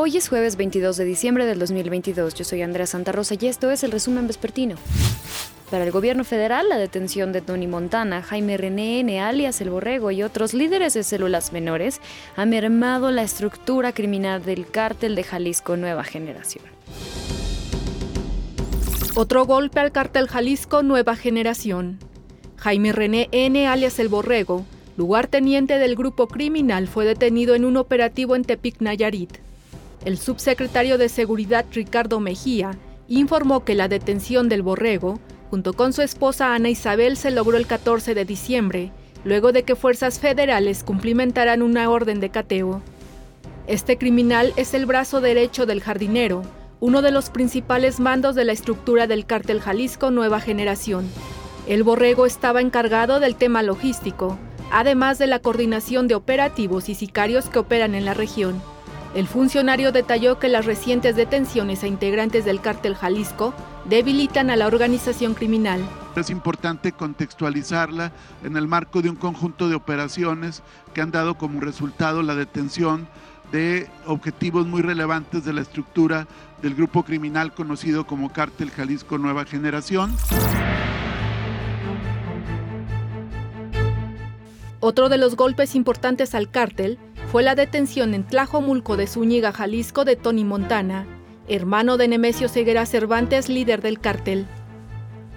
Hoy es jueves 22 de diciembre del 2022. Yo soy Andrea Santa Rosa y esto es el resumen vespertino. Para el gobierno federal, la detención de Tony Montana, Jaime René N., alias El Borrego y otros líderes de células menores ha mermado la estructura criminal del cártel de Jalisco Nueva Generación. Otro golpe al cártel Jalisco Nueva Generación. Jaime René N., alias El Borrego, lugarteniente del grupo criminal, fue detenido en un operativo en Tepic, Nayarit. El subsecretario de Seguridad Ricardo Mejía informó que la detención del borrego, junto con su esposa Ana Isabel, se logró el 14 de diciembre, luego de que fuerzas federales cumplimentaran una orden de cateo. Este criminal es el brazo derecho del jardinero, uno de los principales mandos de la estructura del cártel Jalisco Nueva Generación. El borrego estaba encargado del tema logístico, además de la coordinación de operativos y sicarios que operan en la región. El funcionario detalló que las recientes detenciones a integrantes del cártel Jalisco debilitan a la organización criminal. Es importante contextualizarla en el marco de un conjunto de operaciones que han dado como resultado la detención de objetivos muy relevantes de la estructura del grupo criminal conocido como Cártel Jalisco Nueva Generación. Otro de los golpes importantes al cártel fue la detención en Tlajomulco de Zúñiga, Jalisco, de Tony Montana, hermano de Nemesio Ceguera Cervantes, líder del cártel.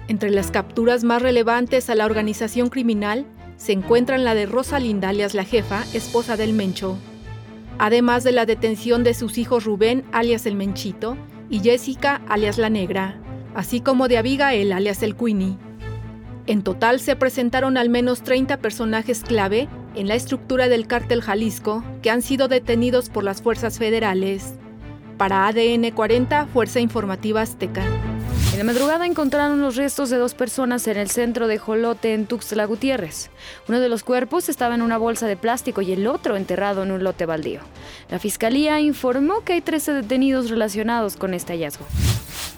Entre las capturas más relevantes a la organización criminal se encuentran la de Rosalinda, alias la jefa, esposa del Mencho, además de la detención de sus hijos Rubén, alias el Menchito, y Jessica, alias la Negra, así como de Abigail, alias el Queenie. En total se presentaron al menos 30 personajes clave en la estructura del cártel Jalisco que han sido detenidos por las fuerzas federales. Para ADN 40, Fuerza Informativa Azteca. En la madrugada encontraron los restos de dos personas en el centro de Jolote, en Tuxtla Gutiérrez. Uno de los cuerpos estaba en una bolsa de plástico y el otro enterrado en un lote baldío. La fiscalía informó que hay 13 detenidos relacionados con este hallazgo.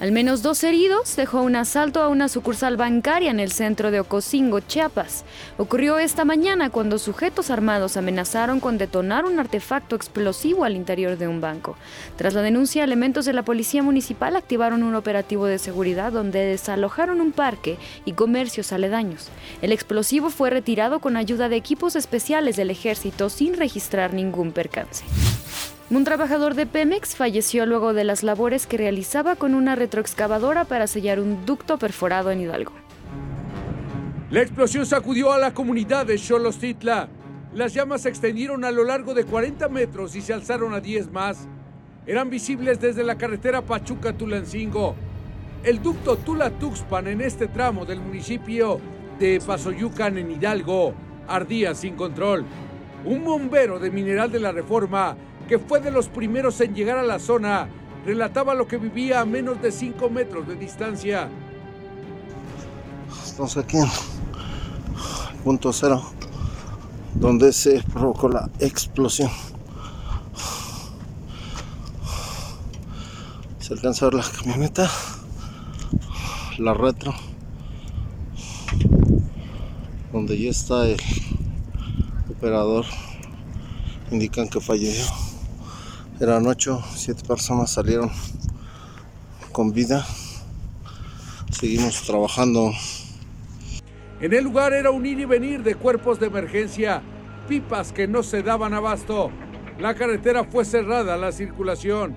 Al menos dos heridos dejó un asalto a una sucursal bancaria en el centro de Ocosingo, Chiapas. Ocurrió esta mañana cuando sujetos armados amenazaron con detonar un artefacto explosivo al interior de un banco. Tras la denuncia, elementos de la policía municipal activaron un operativo de seguridad donde desalojaron un parque y comercios aledaños. El explosivo fue retirado con ayuda de equipos especiales del ejército sin registrar ningún percance. Un trabajador de Pemex falleció luego de las labores que realizaba con una retroexcavadora para sellar un ducto perforado en Hidalgo. La explosión sacudió a la comunidad de Xolostitla. Las llamas se extendieron a lo largo de 40 metros y se alzaron a 10 más. Eran visibles desde la carretera Pachuca-Tulancingo. El ducto Tula-Tuxpan en este tramo del municipio de Pasoyucan en Hidalgo ardía sin control. Un bombero de Mineral de la Reforma que fue de los primeros en llegar a la zona, relataba lo que vivía a menos de 5 metros de distancia. Estamos aquí en punto cero, donde se provocó la explosión. Se alcanza a ver la camioneta, la retro, donde ya está el operador. Indican que falleció. Eran ocho, siete personas salieron con vida. Seguimos trabajando. En el lugar era un ir y venir de cuerpos de emergencia, pipas que no se daban abasto. La carretera fue cerrada a la circulación.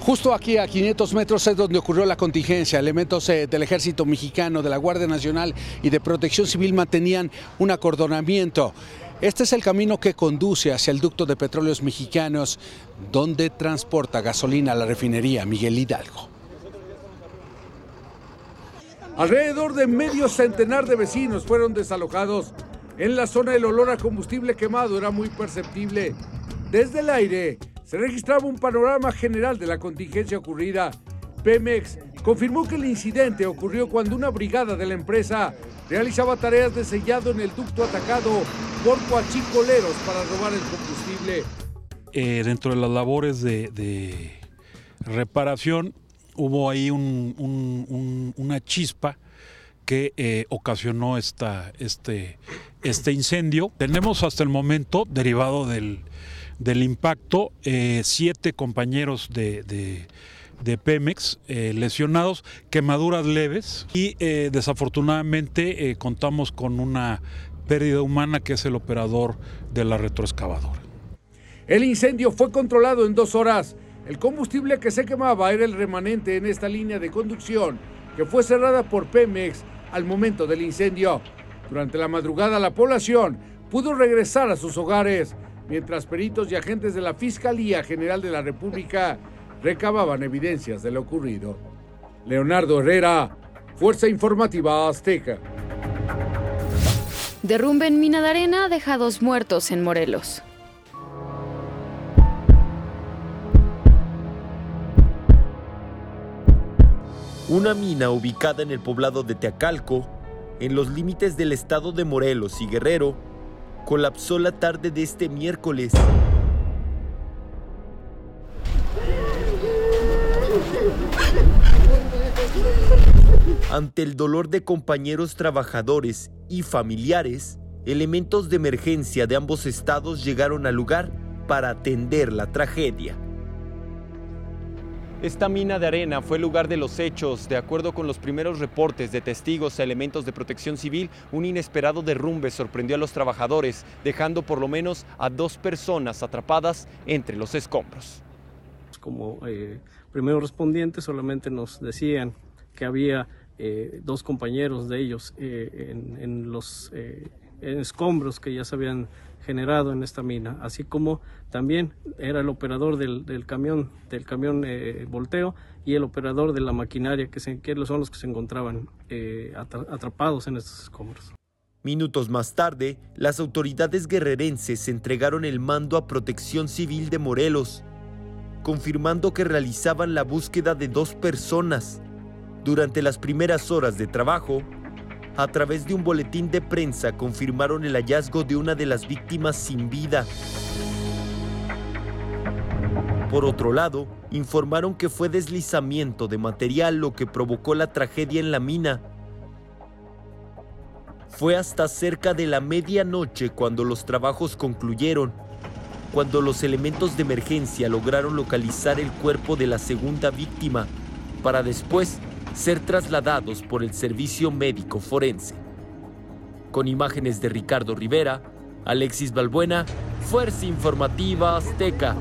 Justo aquí a 500 metros es donde ocurrió la contingencia. Elementos eh, del ejército mexicano, de la Guardia Nacional y de Protección Civil mantenían un acordonamiento. Este es el camino que conduce hacia el ducto de petróleos mexicanos, donde transporta gasolina a la refinería Miguel Hidalgo. Alrededor de medio centenar de vecinos fueron desalojados. En la zona el olor a combustible quemado era muy perceptible. Desde el aire se registraba un panorama general de la contingencia ocurrida. Pemex confirmó que el incidente ocurrió cuando una brigada de la empresa realizaba tareas de sellado en el ducto atacado por coachicoleros para robar el combustible. Eh, dentro de las labores de, reparación hubo ahí una chispa que eh, ocasionó esta, este, este incendio. Tenemos hasta el momento, derivado del, del impacto, eh, siete compañeros de, de, Pemex eh, lesionados, quemaduras leves y eh, desafortunadamente contamos con una pérdida humana que es el operador de la retroexcavadora. El incendio fue controlado en dos horas. El combustible que se quemaba era el remanente en esta línea de conducción que fue cerrada por Pemex al momento del incendio. Durante la madrugada la población pudo regresar a sus hogares, mientras peritos y agentes de la Fiscalía General de la República recababan evidencias de lo ocurrido. Leonardo Herrera, Fuerza Informativa Azteca. Derrumbe en mina de arena deja dos muertos en Morelos. Una mina ubicada en el poblado de Teacalco, en los límites del estado de Morelos y Guerrero, colapsó la tarde de este miércoles. Ante el dolor de compañeros trabajadores y familiares, elementos de emergencia de ambos estados llegaron al lugar para atender la tragedia. Esta mina de arena fue el lugar de los hechos. De acuerdo con los primeros reportes de testigos e elementos de protección civil, un inesperado derrumbe sorprendió a los trabajadores, dejando por lo menos a dos personas atrapadas entre los escombros. Como eh, primeros respondientes solamente nos decían que había eh, dos compañeros de ellos eh, en, los escombros que ya se habían generado en esta mina, así como también era el operador del, camión, del camión eh, volteo y el operador de la maquinaria, que, son los que se encontraban eh, atrapados en estos escombros. Minutos más tarde, las autoridades guerrerenses entregaron el mando a Protección Civil de Morelos, confirmando que realizaban la búsqueda de dos personas. Durante las primeras horas de trabajo, a través de un boletín de prensa confirmaron el hallazgo de una de las víctimas sin vida. Por otro lado, informaron que fue deslizamiento de material lo que provocó la tragedia en la mina. Fue hasta cerca de la medianoche cuando los trabajos concluyeron, cuando los elementos de emergencia lograron localizar el cuerpo de la segunda víctima, para después ser trasladados por el servicio médico forense. Con imágenes de Ricardo Rivera, Alexis Balbuena, Fuerza Informativa Azteca.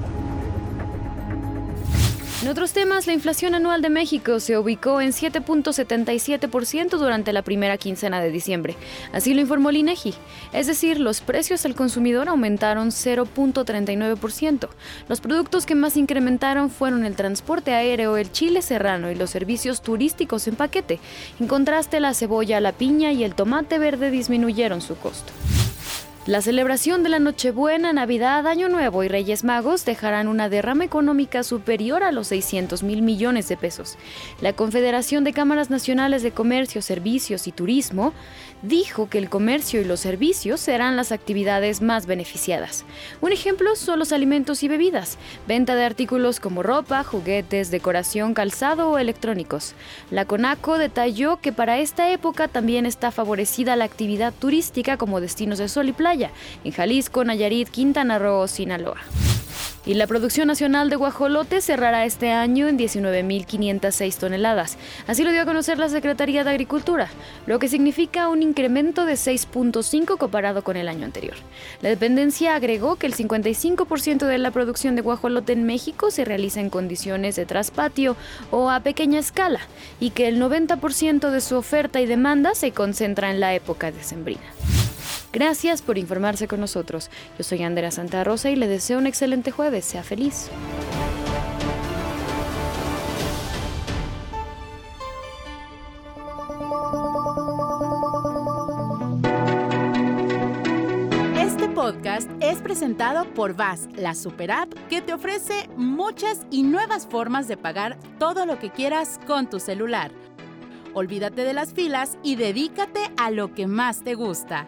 En otros temas, la inflación anual de México se ubicó en 7.77% durante la primera quincena de diciembre. Así lo informó el INEGI. Es decir, los precios al consumidor aumentaron 0.39%. Los productos que más incrementaron fueron el transporte aéreo, el chile serrano y los servicios turísticos en paquete. En contraste, la cebolla, la piña y el tomate verde disminuyeron su costo. La celebración de la Nochebuena, Navidad, Año Nuevo y Reyes Magos dejarán una derrama económica superior a los 600 mil millones de pesos. La Confederación de Cámaras Nacionales de Comercio, Servicios y Turismo dijo que el comercio y los servicios serán las actividades más beneficiadas. Un ejemplo son los alimentos y bebidas, venta de artículos como ropa, juguetes, decoración, calzado o electrónicos. La CONACO detalló que para esta época también está favorecida la actividad turística como destinos de sol y en Jalisco, Nayarit, Quintana Roo, Sinaloa. Y la producción nacional de guajolote cerrará este año en 19.506 toneladas. Así lo dio a conocer la Secretaría de Agricultura, lo que significa un incremento de 6.5 comparado con el año anterior. La dependencia agregó que el 55% de la producción de guajolote en México se realiza en condiciones de traspatio o a pequeña escala y que el 90% de su oferta y demanda se concentra en la época decembrina. Gracias por informarse con nosotros. Yo soy Andrea Santa Rosa y le deseo un excelente jueves. Sea feliz. Este podcast es presentado por VAS, la super app que te ofrece muchas y nuevas formas de pagar todo lo que quieras con tu celular. Olvídate de las filas y dedícate a lo que más te gusta